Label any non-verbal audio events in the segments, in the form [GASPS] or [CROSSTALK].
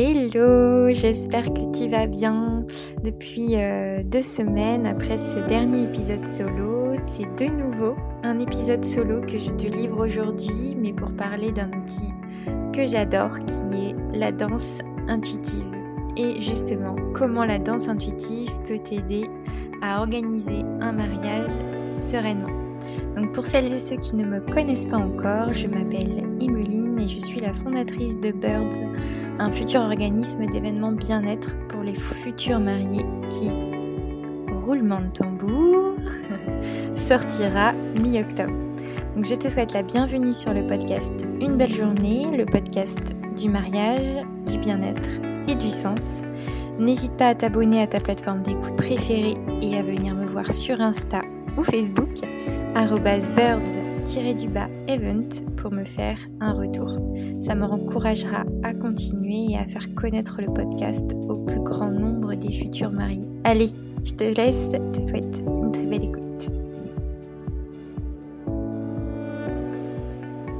Hello, j'espère que tu vas bien. Depuis euh, deux semaines après ce dernier épisode solo, c'est de nouveau un épisode solo que je te livre aujourd'hui, mais pour parler d'un outil que j'adore qui est la danse intuitive. Et justement, comment la danse intuitive peut t'aider à organiser un mariage sereinement. Donc pour celles et ceux qui ne me connaissent pas encore, je m'appelle je suis la fondatrice de Birds, un futur organisme d'événements bien-être pour les futurs mariés qui, roulement de tambour, [LAUGHS] sortira mi-octobre. Je te souhaite la bienvenue sur le podcast Une belle journée, le podcast du mariage, du bien-être et du sens. N'hésite pas à t'abonner à ta plateforme d'écoute préférée et à venir me voir sur Insta ou Facebook birds-event pour me faire un retour. Ça me encouragera à continuer et à faire connaître le podcast au plus grand nombre des futurs maris. Allez, je te laisse, je te souhaite une très belle écoute.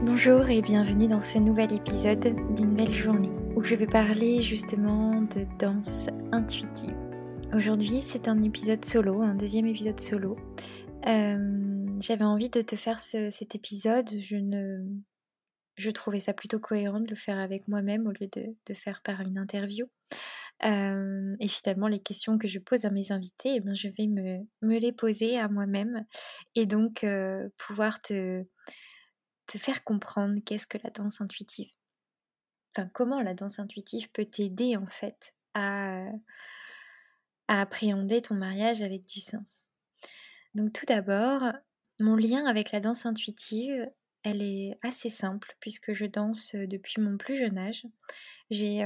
Bonjour et bienvenue dans ce nouvel épisode d'une belle journée où je vais parler justement de danse intuitive. Aujourd'hui c'est un épisode solo, un deuxième épisode solo. Euh, j'avais envie de te faire cet épisode. Je ne, je trouvais ça plutôt cohérent de le faire avec moi-même au lieu de, faire par une interview. et finalement, les questions que je pose à mes invités, eh bien, je vais me, me, les poser à moi-même et donc pouvoir te, te faire comprendre qu'est-ce que la danse intuitive. Enfin, comment la danse intuitive peut t'aider en fait à, à appréhender ton mariage avec du sens. Donc tout d'abord, mon lien avec la danse intuitive, elle est assez simple puisque je danse depuis mon plus jeune âge. J'ai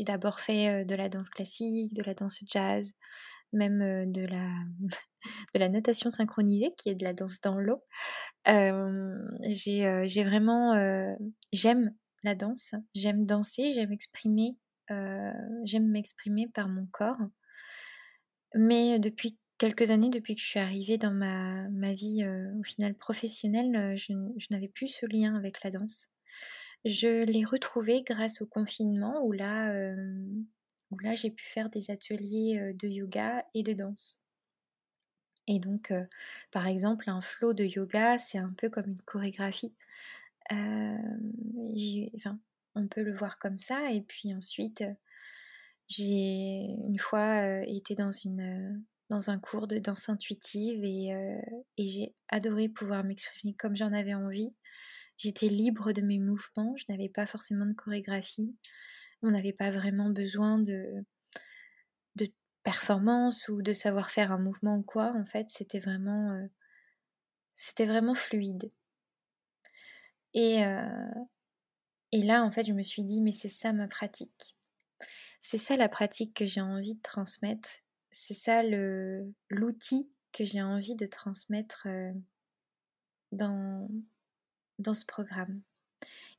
d'abord fait de la danse classique, de la danse jazz, même de, la, [LAUGHS] de la natation synchronisée qui est de la danse dans l'eau. J'ai vraiment... j'aime la danse, j'aime danser, j'aime exprimer, j'aime m'exprimer par mon corps. Mais depuis quelques années depuis que je suis arrivée dans ma, vie au final professionnelle, je, n'avais plus ce lien avec la danse. Je l'ai retrouvé grâce au confinement où là, où là j'ai pu faire des ateliers de yoga et de danse. Et donc, par exemple, un flow de yoga, c'est un peu comme une chorégraphie. enfin, on peut le voir comme ça. Et puis ensuite, j'ai une fois été dans une dans un cours de danse intuitive et, j'ai adoré pouvoir m'exprimer comme j'en avais envie. J'étais libre de mes mouvements, je n'avais pas forcément de chorégraphie. On n'avait pas vraiment besoin de, performance ou de savoir faire un mouvement ou quoi. En fait, c'était vraiment, c'était vraiment fluide. Et, et là, en fait, je me suis dit, mais c'est ça ma pratique. C'est ça la pratique que j'ai envie de transmettre c'est ça l'outil que j'ai envie de transmettre dans, dans ce programme.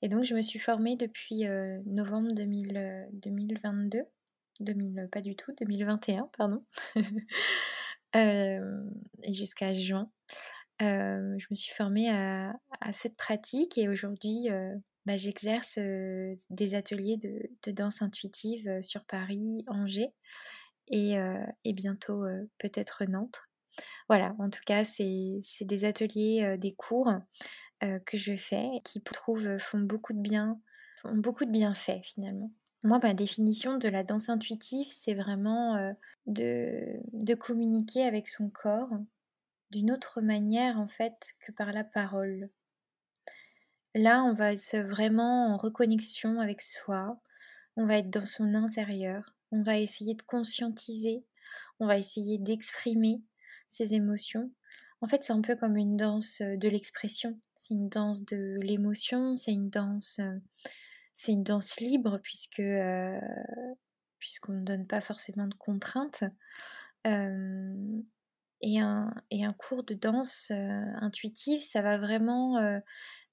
Et donc, je me suis formée depuis novembre 2022, 2000, pas du tout, 2021, pardon, [LAUGHS] et jusqu'à juin. je me suis formée à, cette pratique et aujourd'hui, bah, j'exerce des ateliers de, danse intuitive sur Paris, Angers et, bientôt peut-être Nantes. Voilà, en tout cas, c'est des ateliers, des cours que je fais qui, je trouve, font beaucoup de bien, font beaucoup de bienfaits finalement. Moi, ma définition de la danse intuitive, c'est vraiment de, de communiquer avec son corps d'une autre manière en fait que par la parole. Là, on va être vraiment en reconnexion avec soi, on va être dans son intérieur, on va essayer de conscientiser, on va essayer d'exprimer ses émotions. En fait, c'est un peu comme une danse de l'expression, c'est une danse de l'émotion, c'est une danse c'est une danse libre puisque puisqu'on ne donne pas forcément de contraintes. et, un, et un cours de danse intuitive, ça va vraiment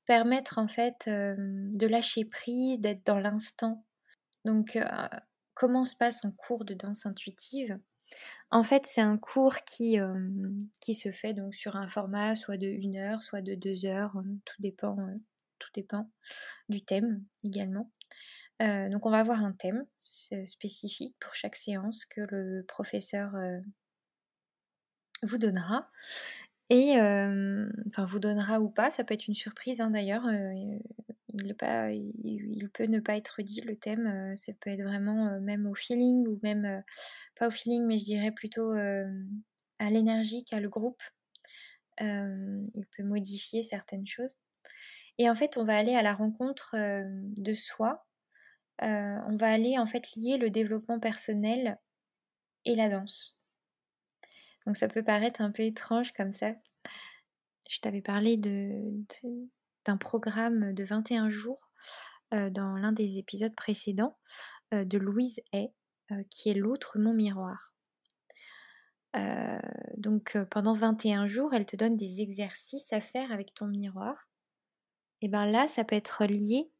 permettre en fait de lâcher prise, d'être dans l'instant. Donc comment se passe un cours de danse intuitive En fait, c'est un cours qui, qui se fait donc sur un format soit de 1 heure, soit de 2 heures, tout dépend, tout dépend du thème également. donc on va avoir un thème spécifique pour chaque séance que le professeur vous donnera. Et enfin vous donnera ou pas, ça peut être une surprise hein, d'ailleurs. Il, pas, il, peut ne pas être dit le thème, ça peut être vraiment même au feeling ou même pas au feeling, mais je dirais plutôt à l'énergie qu'a le groupe. il peut modifier certaines choses. Et en fait, on va aller à la rencontre de soi. on va aller en fait lier le développement personnel et la danse. Donc ça peut paraître un peu étrange comme ça. Je t'avais parlé d'un programme de 21 jours dans l'un des épisodes précédents de Louise Hay, qui est l'autre mon miroir. donc pendant 21 jours, elle te donne des exercices à faire avec ton miroir. Et bien là, ça peut être lié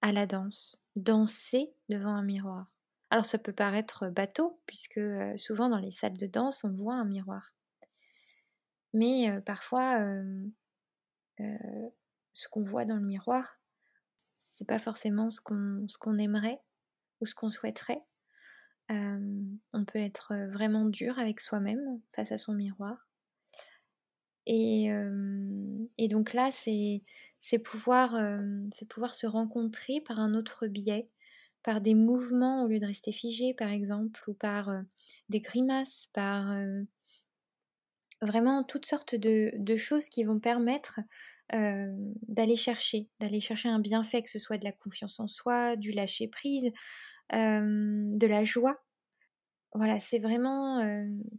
à la danse. Danser devant un miroir. Alors ça peut paraître bateau, puisque souvent dans les salles de danse, on voit un miroir. Mais parfois, ce qu'on voit dans le miroir, c'est pas forcément ce qu'on ce qu'on aimerait ou ce qu'on souhaiterait. on peut être vraiment dur avec soi-même face à son miroir. Et, et donc là, c'est pouvoir, pouvoir se rencontrer par un autre biais, par des mouvements au lieu de rester figé par exemple, ou par des grimaces, par vraiment toutes sortes de, choses qui vont permettre d'aller chercher, d'aller chercher un bienfait, que ce soit de la confiance en soi, du lâcher prise, de la joie. Voilà, c'est vraiment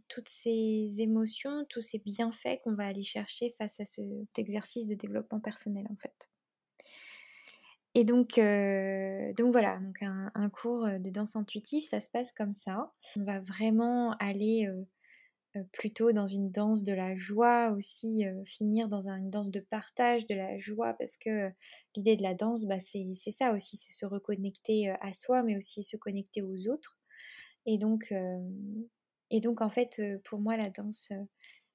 toutes ces émotions, tous ces bienfaits qu'on va aller chercher face à cet exercice de développement personnel en fait. Et donc, donc voilà, donc un, cours de danse intuitive, ça se passe comme ça. On va vraiment aller plutôt dans une danse de la joie aussi, finir dans une danse de partage de la joie, parce que l'idée de la danse, bah, c'est ça aussi, c'est se reconnecter à soi, mais aussi se connecter aux autres. Et donc, et donc en fait, pour moi, la danse,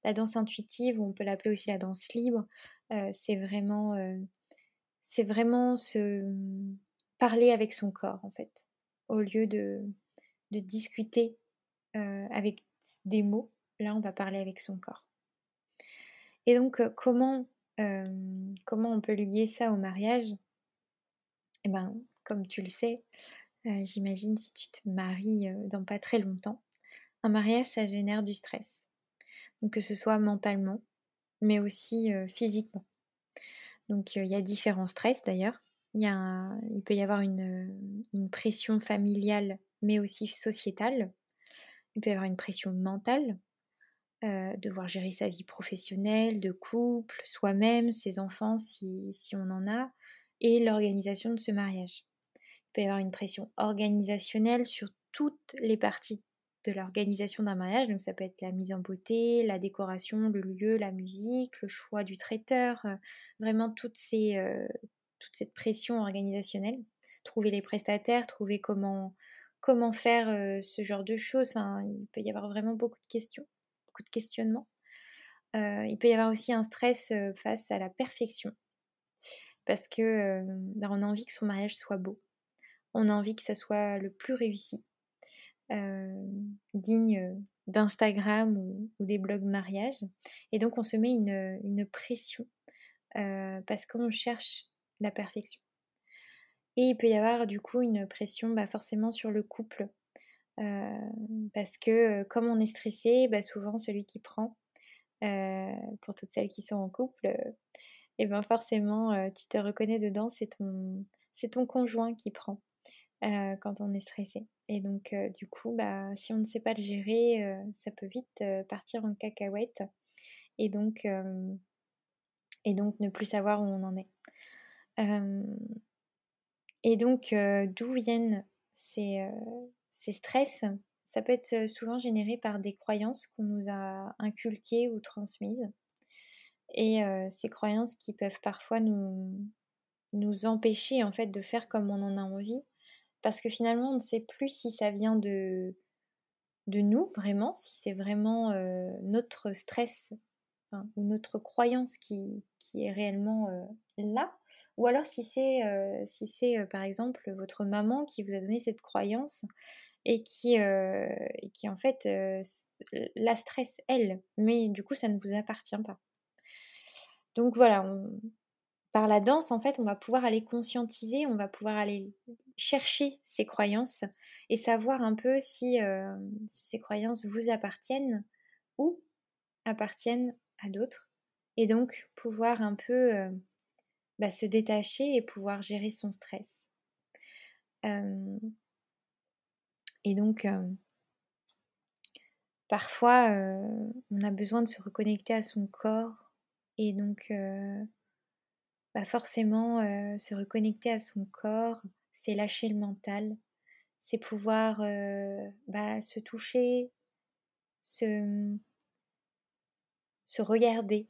la danse intuitive, on peut l'appeler aussi la danse libre, c'est vraiment vraiment se parler avec son corps en fait, au lieu de, de discuter avec des mots. Là, on va parler avec son corps. Et donc, comment, comment on peut lier ça au mariage? Eh bien, comme tu le sais, j'imagine si tu te maries dans pas très longtemps, un mariage, ça génère du stress. Que ce soit mentalement, mais aussi physiquement. Donc il y a différents stress d'ailleurs. Il, il peut y avoir une, pression familiale mais aussi sociétale. Il peut y avoir une pression mentale, devoir gérer sa vie professionnelle, de couple, soi-même, ses enfants si, on en a, et l'organisation de ce mariage. Il peut y avoir une pression organisationnelle sur toutes les parties de l'organisation d'un mariage. Donc ça peut être la mise en beauté, la décoration, le lieu, la musique, le choix du traiteur, euh, vraiment euh, toute cette pression organisationnelle. Trouver les prestataires, trouver comment, comment faire euh, ce genre de choses. il peut y avoir vraiment beaucoup de questions, de questionnements. il peut y avoir aussi un stress face à la perfection. Parce que ben, on a envie que son mariage soit beau. On a envie que ça soit le plus réussi euh, digne d'Instagram ou, des blogs mariage. Et donc on se met une, pression euh, parce qu'on cherche la perfection. Et il peut y avoir du coup une pression bah, forcément sur le couple. Euh, parce que comme on est stressé, bah, souvent celui qui prend, pour toutes celles qui sont en couple, et ben forcément tu te reconnais dedans, c'est ton, c'est ton conjoint qui prend. Euh, quand on est stressé. Et donc, euh, du coup, bah, si on ne sait pas le gérer, euh, ça peut vite partir en cacahuète. Et donc, et donc, ne plus savoir où on en est. et donc, d'où viennent ces, stress Ça peut être souvent généré par des croyances qu'on nous a inculquées ou transmises. Et ces croyances qui peuvent parfois nous, nous empêcher en fait de faire comme on en a envie parce que finalement, on ne sait plus si ça vient de, de nous vraiment, si c'est vraiment notre stress ou notre croyance qui, qui est réellement là, Ou alors si c'est si c'est par exemple votre maman qui vous a donné cette croyance et qui, qui en fait la stresse elle, mais du coup ça ne vous appartient pas. Donc voilà, par la danse, en fait, on va pouvoir aller conscientiser, on va pouvoir aller chercher ces croyances et savoir un peu si, ces croyances vous appartiennent ou appartiennent à d'autres. Et donc pouvoir un peu bah, se détacher et pouvoir gérer son stress. et donc, parfois, on a besoin de se reconnecter à son corps et donc bah forcément, se reconnecter à son corps, c'est lâcher le mental, c'est pouvoir bah, se toucher, se, se regarder.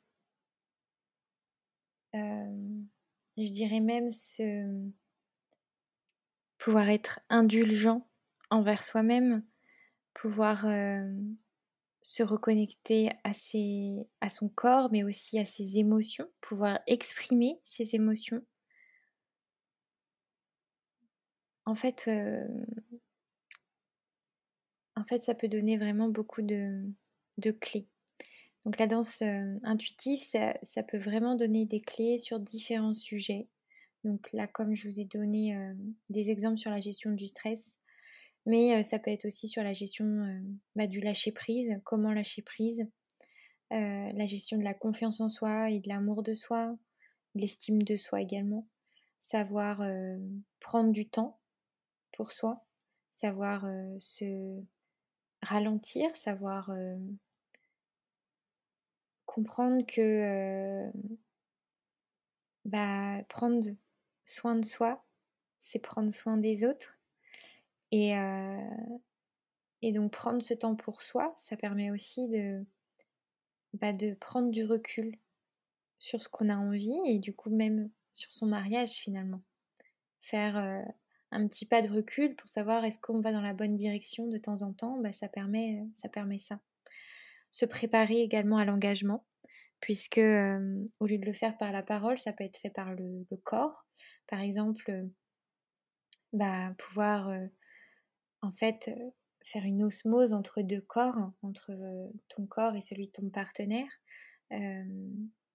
je dirais même se pouvoir être indulgent envers soi-même, pouvoir se reconnecter à, à son corps, mais aussi à ses émotions, pouvoir exprimer ses émotions. En fait, en fait, ça peut donner vraiment beaucoup de, clés. Donc la danse euh, intuitive, ça, peut vraiment donner des clés sur différents sujets. Donc là, comme je vous ai donné euh, des exemples sur la gestion du stress, mais ça peut être aussi sur la gestion bah, du lâcher prise, comment lâcher prise, la gestion de la confiance en soi et de l'amour de soi, l'estime de soi également, savoir prendre du temps pour soi, savoir se ralentir, savoir comprendre que bah, prendre soin de soi, c'est prendre soin des autres et, et donc prendre ce temps pour soi, ça permet aussi de, bah, de prendre du recul sur ce qu'on a envie et du coup même sur son mariage finalement. Faire un petit pas de recul pour savoir est-ce qu'on va dans la bonne direction de temps en temps, bah, ça, permet, ça permet ça. Se préparer également à l'engagement, puisque au lieu de le faire par la parole, ça peut être fait par le, corps. Par exemple, bah, pouvoir en fait, faire une osmose entre deux corps, entre ton corps et celui de ton partenaire.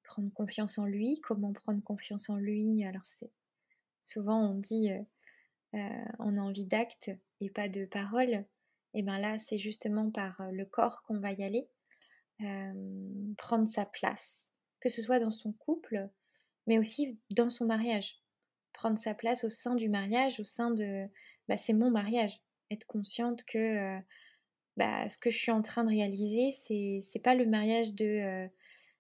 prendre confiance en lui. Comment prendre confiance en lui? Alors, c'est souvent on dit on a envie d'actes et pas de paroles. Et bien là, c'est justement par le corps qu'on va y aller. Prendre sa place, que ce soit dans son couple, mais aussi dans son mariage. Prendre sa place au sein du mariage, au sein de. Bah, c'est mon mariage être consciente que bah, ce que je suis en train de réaliser, c'est c'est pas le mariage de,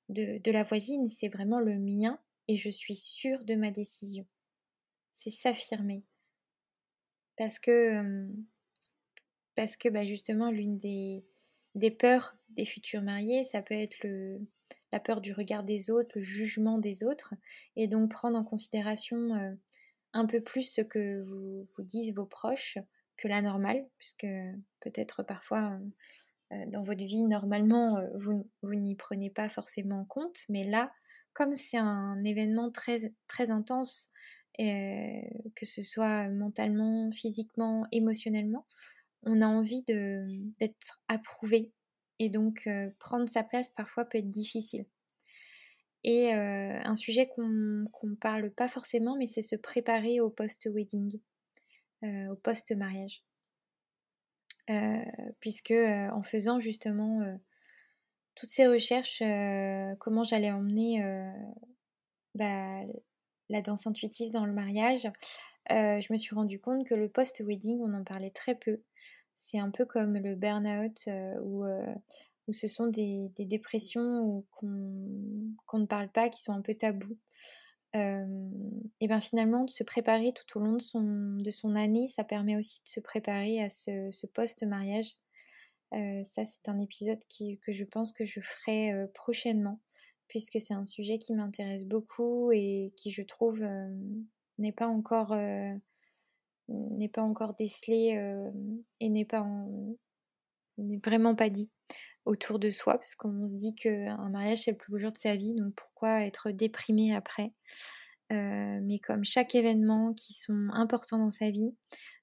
de, de, la voisine, c'est vraiment le mien et je suis sûre de ma décision. C'est s'affirmer. Parce que, parce que bah, justement, l'une des, des peurs des futurs mariés, ça peut être la peur du regard des autres, le jugement des autres, et donc prendre en considération un peu plus ce que vous, disent vos proches, que la normale, puisque peut-être parfois euh, dans votre vie, normalement, euh, vous, n'y prenez pas forcément compte, mais là, comme c'est un événement très, intense, euh, que ce soit mentalement, physiquement, émotionnellement, on a envie d'être approuvé. Et donc, prendre sa place parfois peut être difficile. Et un sujet qu'on ne parle pas forcément, mais c'est se préparer au post-wedding. Euh, au post-mariage. Euh, puisque euh, en faisant justement toutes ces recherches, comment j'allais emmener bah, la danse intuitive dans le mariage, je me suis rendu compte que le post-wedding, on en parlait très peu. C'est un peu comme le burn-out où, où, ce sont des, dépressions qu'on ne parle pas, qui sont un peu tabous et bien finalement de se préparer tout au long de son, de son année, ça permet aussi de se préparer à ce, post-mariage. ça c'est un épisode qui, que je pense que je ferai prochainement, puisque c'est un sujet qui m'intéresse beaucoup et qui je trouve n'est pas encore n'est pas encore décelé et n'est pas n'est vraiment pas dit autour de soi, parce qu'on se dit qu'un mariage c'est le plus beau jour de sa vie, donc pourquoi être déprimé après? Mais comme chaque événement qui sont importants dans sa vie,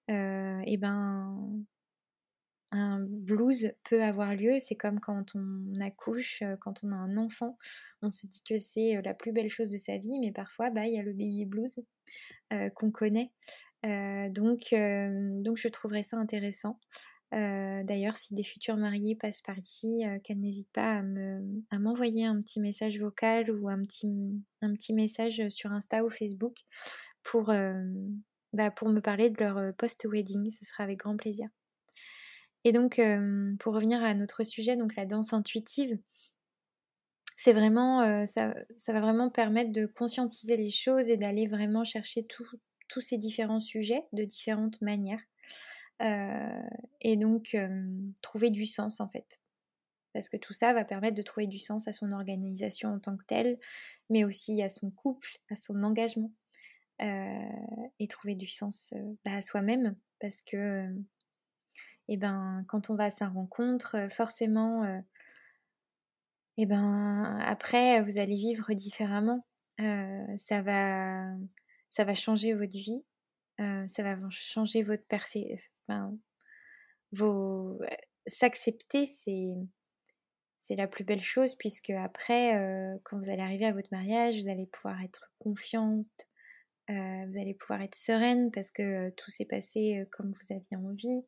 et ben un blues peut avoir lieu. C'est comme quand on accouche, quand on a un enfant, on se dit que c'est la plus belle chose de sa vie, mais parfois, bah, il y a le baby blues qu'on connaît. donc, je trouverais ça intéressant. D'ailleurs, si des futurs mariés passent par ici, qu'elles n'hésitent pas à, m'envoyer un petit message vocal ou un petit, un petit message sur Insta ou Facebook pour, bah, pour me parler de leur post-wedding. Ce sera avec grand plaisir. Et donc, pour revenir à notre sujet, donc la danse intuitive, c'est vraiment, ça, ça, va vraiment permettre de conscientiser les choses et d'aller vraiment chercher tous ces différents sujets de différentes manières. et donc, trouver du sens en fait. Parce que tout ça va permettre de trouver du sens à son organisation en tant que telle, mais aussi à son couple, à son engagement. et trouver du sens bah, à soi-même, parce que et ben quand on va à sa rencontre, forcément, et ben après vous allez vivre différemment. ça va, ça va changer votre vie, ça va changer votre parfait, enfin, vos s'accepter, c'est c'est la plus belle chose puisque après, quand vous allez arriver à votre mariage, vous allez pouvoir être confiante, vous allez pouvoir être sereine parce que tout s'est passé comme vous aviez envie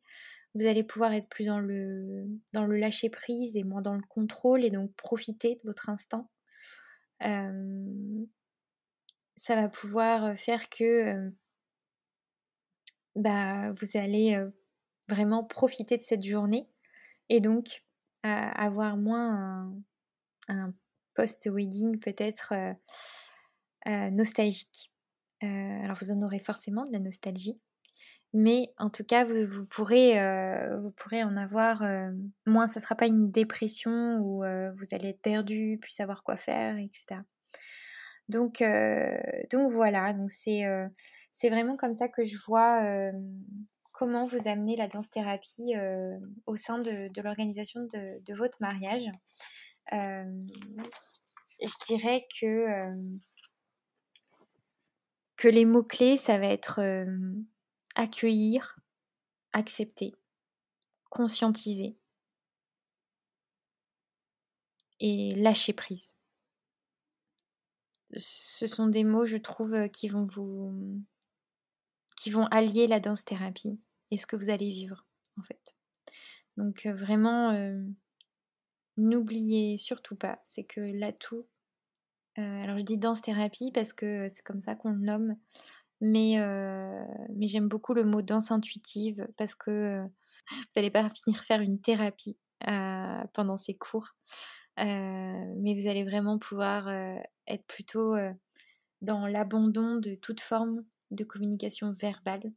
vous allez pouvoir être plus dans le, lâcher prise et moins dans le contrôle et donc profiter de votre instant. ça va pouvoir faire que bah, vous allez vraiment profiter de cette journée et donc avoir moins un, post-wedding peut-être nostalgique. alors vous en aurez forcément de la nostalgie, mais en tout cas, vous, pourrez, euh, vous pourrez en avoir euh, moins. Ce ne sera pas une dépression où euh, vous allez être perdu, plus savoir quoi faire, etc. Donc, donc voilà, donc c'est, c'est vraiment comme ça que je vois comment vous amener la danse-thérapie au sein de, de l'organisation de, votre mariage. je dirais que, que les mots-clés, ça va être accueillir, accepter, conscientiser et lâcher prise. Ce sont des mots, je trouve, qui vont vous qui vont allier la danse thérapie et ce que vous allez vivre en fait. Donc vraiment n'oubliez surtout pas, c'est que l'atout alors je dis danse thérapie parce que c'est comme ça qu'on le nomme mais, mais j'aime beaucoup le mot danse intuitive parce que [LAUGHS] vous n'allez pas finir faire une thérapie pendant ces cours. mais vous allez vraiment pouvoir être plutôt dans l'abandon de toute forme de communication verbale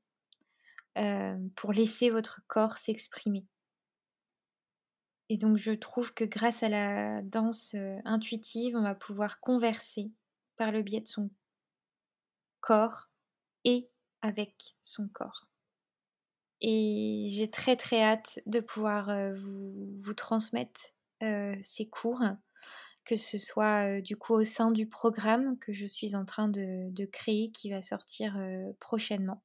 pour laisser votre corps s'exprimer. Et donc je trouve que grâce à la danse intuitive, on va pouvoir converser par le biais de son corps et avec son corps. Et j'ai très très hâte de pouvoir vous, vous, transmettre ces cours, que ce soit du coup au sein du programme que je suis en train de, créer qui va sortir prochainement.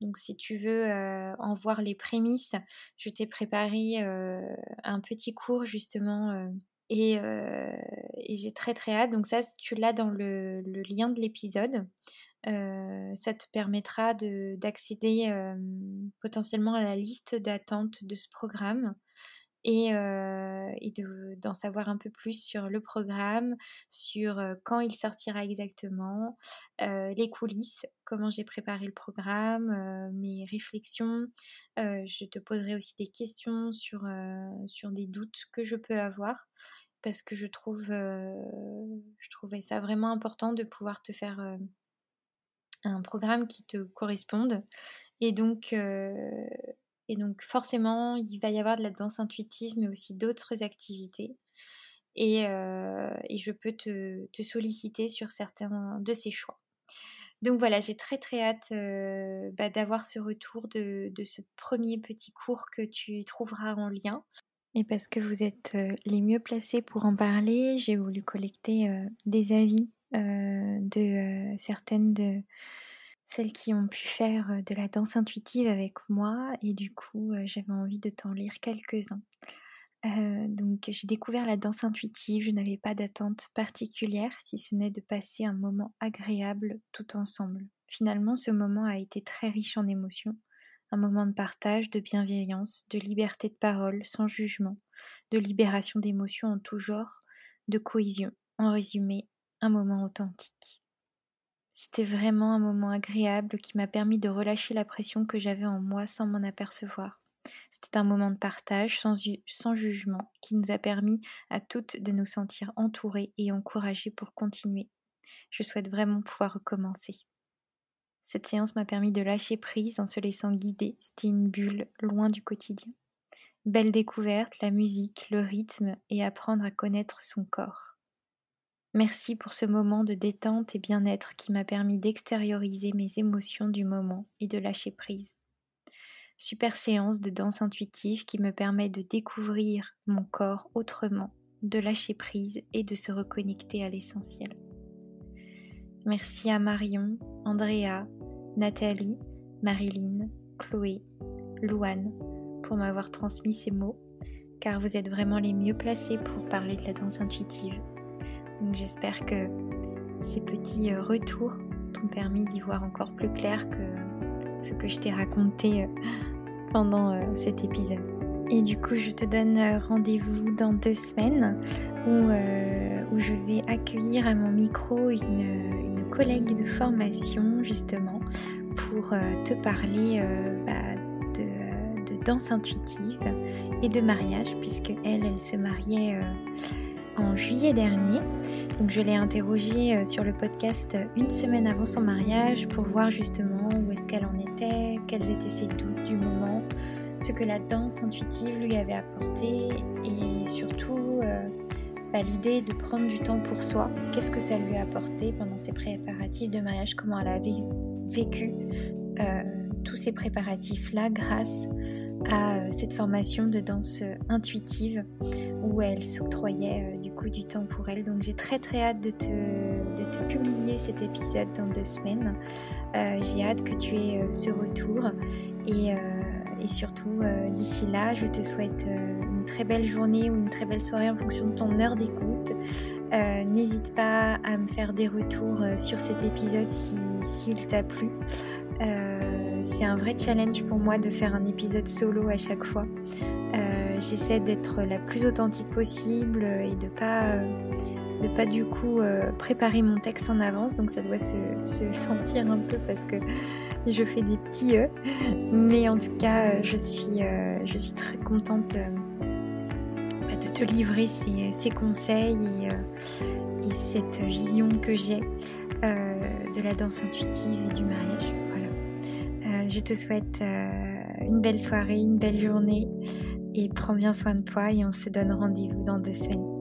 Donc si tu veux en voir les prémices, je t'ai préparé un petit cours justement et, j'ai très très hâte. Donc ça, tu l'as dans le lien de l'épisode ça te permettra d'accéder potentiellement à la liste d'attente de ce programme et, d'en savoir un peu plus sur le programme, sur quand il sortira exactement, les coulisses, comment j'ai préparé le programme, mes réflexions. je te poserai aussi des questions sur, sur des doutes que je peux avoir parce que je trouve je trouvais ça vraiment important de pouvoir te faire un programme qui te corresponde. Et donc, et donc forcément, il va y avoir de la danse intuitive, mais aussi d'autres activités. Et, et, je peux te, te, solliciter sur certains de ces choix. Donc voilà, j'ai très très hâte bah, d'avoir ce retour de, de, ce premier petit cours que tu trouveras en lien. Et parce que vous êtes les mieux placés pour en parler, j'ai voulu collecter des avis de certaines de celles qui ont pu faire de la danse intuitive avec moi et du coup j'avais envie de t'en lire quelques-uns. donc j'ai découvert la danse intuitive, je n'avais pas d'attente particulière si ce n'est de passer un moment agréable tout ensemble. Finalement ce moment a été très riche en émotions, un moment de partage, de bienveillance, de liberté de parole sans jugement, de libération d'émotions en tout genre, de cohésion. En résumé, un moment authentique. C'était vraiment un moment agréable qui m'a permis de relâcher la pression que j'avais en moi sans m'en apercevoir. C'était un moment de partage sans, jugement qui nous a permis à toutes de nous sentir entourées et encouragées pour continuer. Je souhaite vraiment pouvoir recommencer. Cette séance m'a permis de lâcher prise en se laissant guider. C'était une bulle loin du quotidien. Belle découverte, la musique, le rythme et apprendre à connaître son corps. Merci pour ce moment de détente et bien-être qui m'a permis d'extérioriser mes émotions du moment et de lâcher prise. Super séance de danse intuitive qui me permet de découvrir mon corps autrement, de lâcher prise et de se reconnecter à l'essentiel. Merci à Marion, Andrea, Nathalie, Marilyn, Chloé, Louane pour m'avoir transmis ces mots, car vous êtes vraiment les mieux placés pour parler de la danse intuitive. Donc j'espère que ces petits euh, retours t'ont permis d'y voir encore plus clair que ce que je t'ai raconté euh, [GASPS] pendant euh, cet épisode. Et du coup, je te donne rendez-vous dans deux semaines où, je vais accueillir à mon micro une, une collègue de formation justement pour te parler bah, de, de, danse intuitive et de mariage puisque elle, elle se mariait en juillet dernier. Donc je l'ai interrogée euh, sur le podcast euh, une semaine avant son mariage pour voir justement où est-ce qu'elle en était, quels étaient ses doutes du moment, ce que la danse intuitive lui avait apporté et surtout euh, bah, l'idée de prendre du temps pour soi. Qu'est-ce que ça lui a apporté pendant ses préparatifs de mariage, comment elle avait vécu tous ces préparatifs-là grâce à cette formation de danse intuitive où elle s'octroyait euh, du coup du temps pour elle. Donc j'ai très très hâte de te, de te publier cet épisode dans deux semaines. Euh, j'ai hâte que tu aies euh, ce retour et, et surtout d'ici là, je te souhaite une très belle journée ou une très belle soirée en fonction de ton heure d'écoute. N'hésite pas à me faire des retours sur cet épisode s'il si, t'a plu. C'est un vrai challenge pour moi de faire un épisode solo à chaque fois. J'essaie d'être la plus authentique possible et de pas, de pas du coup euh, préparer mon texte en avance. Donc ça doit se, [LAUGHS] sentir un peu parce que je fais des petits. Mais en tout cas, je suis, euh, très contente bah, de te livrer ces, conseils et, cette vision que j'ai de la danse intuitive et du mariage. Je te souhaite une belle soirée, une belle journée et prends bien soin de toi et on se donne rendez-vous dans deux semaines.